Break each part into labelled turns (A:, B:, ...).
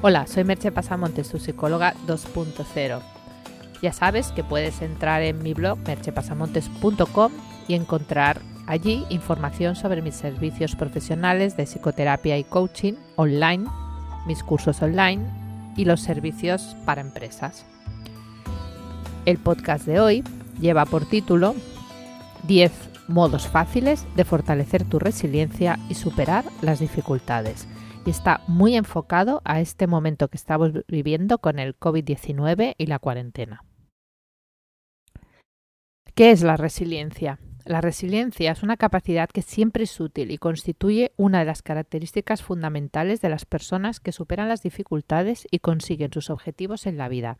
A: Hola, soy Merche Pasamontes, tu psicóloga 2.0. Ya sabes que puedes entrar en mi blog merchepasamontes.com y encontrar allí información sobre mis servicios profesionales de psicoterapia y coaching online, mis cursos online y los servicios para empresas. El podcast de hoy lleva por título 10 modos fáciles de fortalecer tu resiliencia y superar las dificultades y está muy enfocado a este momento que estamos viviendo con el COVID-19 y la cuarentena. ¿Qué es la resiliencia? La resiliencia es una capacidad que siempre es útil y constituye una de las características fundamentales de las personas que superan las dificultades y consiguen sus objetivos en la vida.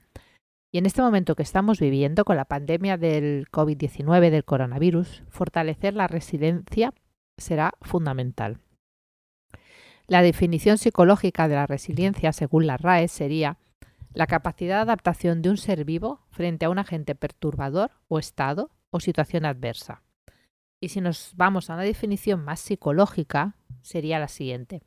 A: Y en este momento que estamos viviendo con la pandemia del COVID-19, del coronavirus, fortalecer la resiliencia será fundamental. La definición psicológica de la resiliencia, según la RAE, sería la capacidad de adaptación de un ser vivo frente a un agente perturbador o estado o situación adversa. Y si nos vamos a una definición más psicológica, sería la siguiente.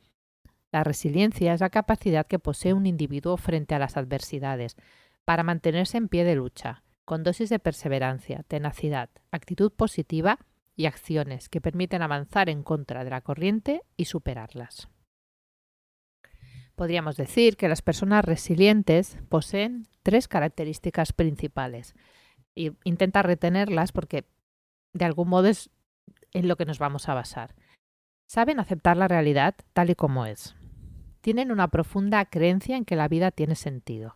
A: La resiliencia es la capacidad que posee un individuo frente a las adversidades para mantenerse en pie de lucha, con dosis de perseverancia, tenacidad, actitud positiva y acciones que permiten avanzar en contra de la corriente y superarlas. Podríamos decir que las personas resilientes poseen tres características principales. Intenta retenerlas porque de algún modo es en lo que nos vamos a basar. Saben aceptar la realidad tal y como es. Tienen una profunda creencia en que la vida tiene sentido.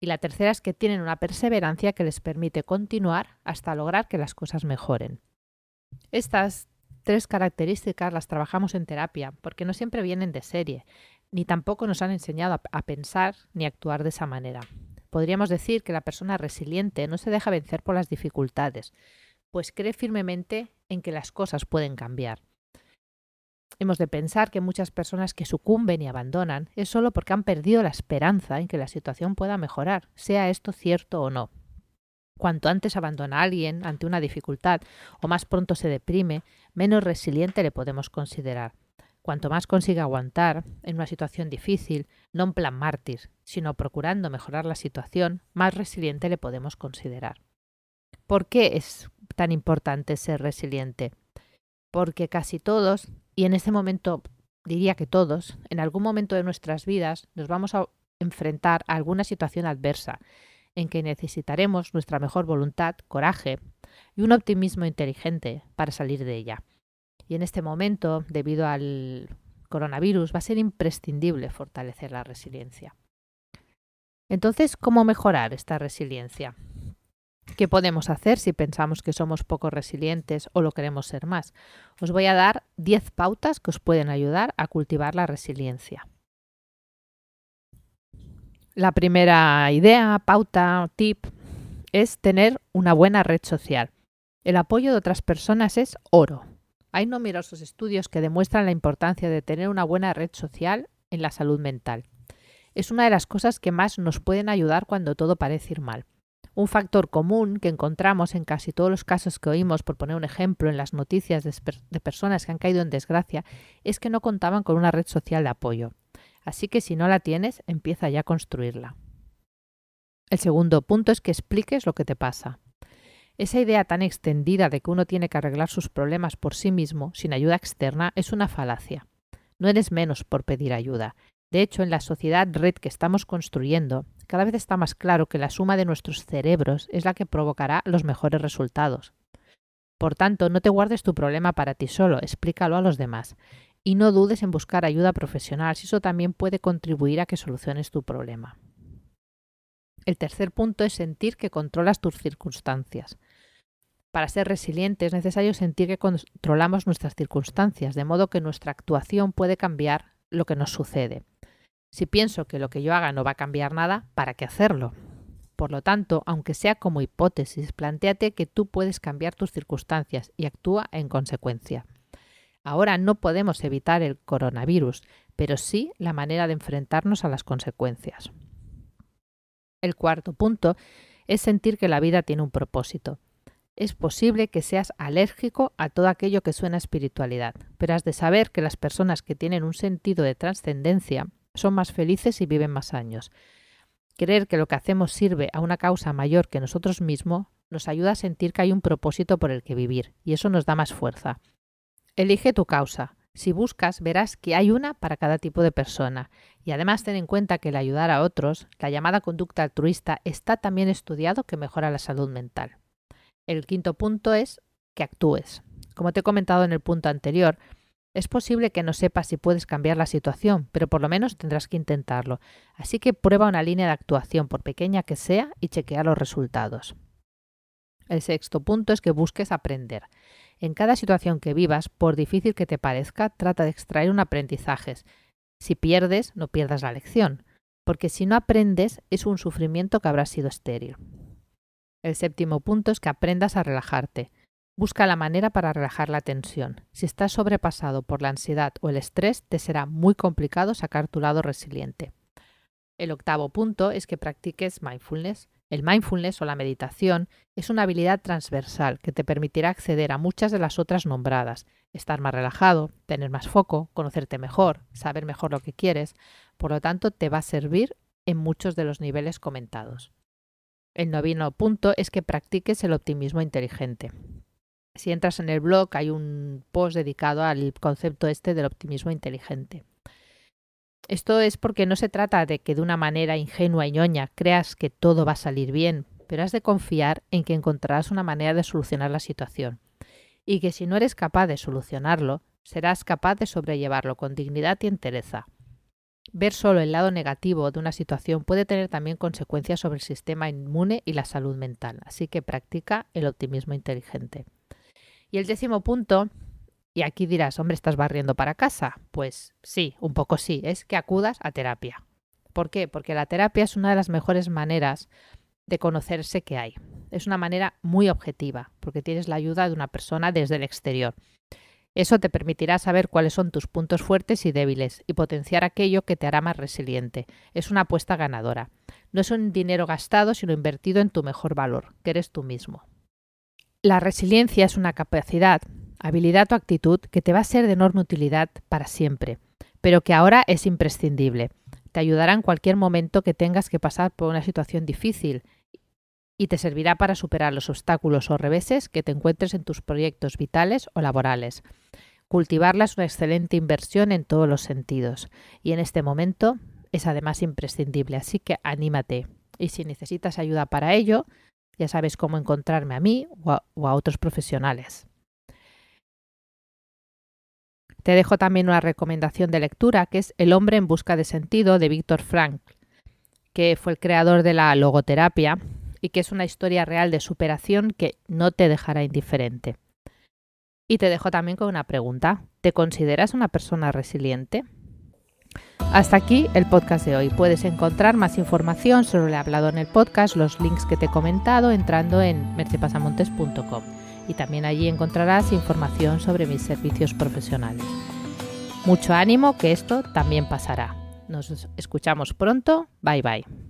A: Y la tercera es que tienen una perseverancia que les permite continuar hasta lograr que las cosas mejoren. Estas tres características las trabajamos en terapia porque no siempre vienen de serie ni tampoco nos han enseñado a, pensar ni actuar de esa manera. Podríamos decir que la persona resiliente no se deja vencer por las dificultades, pues cree firmemente en que las cosas pueden cambiar. Hemos de pensar que muchas personas que sucumben y abandonan es solo porque han perdido la esperanza en que la situación pueda mejorar, sea esto cierto o no. Cuanto antes abandona a alguien ante una dificultad o más pronto se deprime, menos resiliente le podemos considerar. Cuanto más consiga aguantar en una situación difícil, no en plan mártir, sino procurando mejorar la situación, más resiliente le podemos considerar. ¿Por qué es tan importante ser resiliente? Porque casi todos, y en este momento diría que todos, en algún momento de nuestras vidas nos vamos a enfrentar a alguna situación adversa en que necesitaremos nuestra mejor voluntad, coraje y un optimismo inteligente para salir de ella. Y en este momento, debido al coronavirus, va a ser imprescindible fortalecer la resiliencia. Entonces, ¿cómo mejorar esta resiliencia? ¿Qué podemos hacer si pensamos que somos poco resilientes o lo queremos ser más? Os voy a dar 10 pautas que os pueden ayudar a cultivar la resiliencia. La primera idea, pauta, tip, es tener una buena red social. El apoyo de otras personas es oro. Hay numerosos estudios que demuestran la importancia de tener una buena red social en la salud mental. Es una de las cosas que más nos pueden ayudar cuando todo parece ir mal. Un factor común que encontramos en casi todos los casos que oímos, por poner un ejemplo, en las noticias de, personas que han caído en desgracia, es que no contaban con una red social de apoyo. Así que si no la tienes, empieza ya a construirla. El segundo punto es que expliques lo que te pasa. Esa idea tan extendida de que uno tiene que arreglar sus problemas por sí mismo, sin ayuda externa, es una falacia. No eres menos por pedir ayuda. De hecho, en la sociedad red que estamos construyendo, cada vez está más claro que la suma de nuestros cerebros es la que provocará los mejores resultados. Por tanto, no te guardes tu problema para ti solo, explícalo a los demás. Y no dudes en buscar ayuda profesional, si eso también puede contribuir a que soluciones tu problema. El tercer punto es sentir que controlas tus circunstancias. Para ser resiliente es necesario sentir que controlamos nuestras circunstancias, de modo que nuestra actuación puede cambiar lo que nos sucede. Si pienso que lo que yo haga no va a cambiar nada, ¿para qué hacerlo? Por lo tanto, aunque sea como hipótesis, planteate que tú puedes cambiar tus circunstancias y actúa en consecuencia. Ahora no podemos evitar el coronavirus, pero sí la manera de enfrentarnos a las consecuencias. El cuarto punto es sentir que la vida tiene un propósito es posible que seas alérgico a todo aquello que suena espiritualidad, pero has de saber que las personas que tienen un sentido de trascendencia son más felices y viven más años. Creer que lo que hacemos sirve a una causa mayor que nosotros mismos nos ayuda a sentir que hay un propósito por el que vivir, y eso nos da más fuerza. Elige tu causa. Si buscas, verás que hay una para cada tipo de persona. Y además ten en cuenta que el ayudar a otros, la llamada conducta altruista, está también estudiado que mejora la salud mental. El quinto punto es que actúes. Como te he comentado en el punto anterior, es posible que no sepas si puedes cambiar la situación, pero por lo menos tendrás que intentarlo. Así que prueba una línea de actuación, por pequeña que sea, y chequea los resultados. El sexto punto es que busques aprender. En cada situación que vivas, por difícil que te parezca, trata de extraer un aprendizaje. Si pierdes, no pierdas la lección, porque si no aprendes es un sufrimiento que habrá sido estéril. El séptimo punto es que aprendas a relajarte. Busca la manera para relajar la tensión. Si estás sobrepasado por la ansiedad o el estrés, te será muy complicado sacar tu lado resiliente. El octavo punto es que practiques mindfulness. El mindfulness o la meditación es una habilidad transversal que te permitirá acceder a muchas de las otras nombradas, estar más relajado, tener más foco, conocerte mejor, saber mejor lo que quieres, por lo tanto te va a servir en muchos de los niveles comentados. El noveno punto es que practiques el optimismo inteligente. Si entras en el blog hay un post dedicado al concepto este del optimismo inteligente. Esto es porque no se trata de que de una manera ingenua y ñoña creas que todo va a salir bien, pero has de confiar en que encontrarás una manera de solucionar la situación. Y que si no eres capaz de solucionarlo, serás capaz de sobrellevarlo con dignidad y entereza. Ver solo el lado negativo de una situación puede tener también consecuencias sobre el sistema inmune y la salud mental, así que practica el optimismo inteligente. Y el décimo punto, y aquí dirás, hombre, ¿estás barriendo para casa? Pues sí, un poco sí, es que acudas a terapia. ¿Por qué? Porque la terapia es una de las mejores maneras de conocerse que hay. Es una manera muy objetiva, porque tienes la ayuda de una persona desde el exterior. Eso te permitirá saber cuáles son tus puntos fuertes y débiles y potenciar aquello que te hará más resiliente. Es una apuesta ganadora. No es un dinero gastado, sino invertido en tu mejor valor, que eres tú mismo. La resiliencia es una capacidad, habilidad o actitud que te va a ser de enorme utilidad para siempre, pero que ahora es imprescindible. Te ayudará en cualquier momento que tengas que pasar por una situación difícil y te servirá para superar los obstáculos o reveses que te encuentres en tus proyectos vitales o laborales. Cultivarla es una excelente inversión en todos los sentidos y en este momento es además imprescindible, así que anímate. Y si necesitas ayuda para ello, ya sabes cómo encontrarme a mí o a, otros profesionales. Te dejo también una recomendación de lectura que es El hombre en busca de sentido de Víctor Frank, que fue el creador de la logoterapia y que es una historia real de superación que no te dejará indiferente. Y te dejo también con una pregunta. ¿Te consideras una persona resiliente? Hasta aquí el podcast de hoy. Puedes encontrar más información sobre lo hablado en el podcast, los links que te he comentado entrando en mercepasamontes.com y también allí encontrarás información sobre mis servicios profesionales. Mucho ánimo que esto también pasará. Nos escuchamos pronto. Bye bye.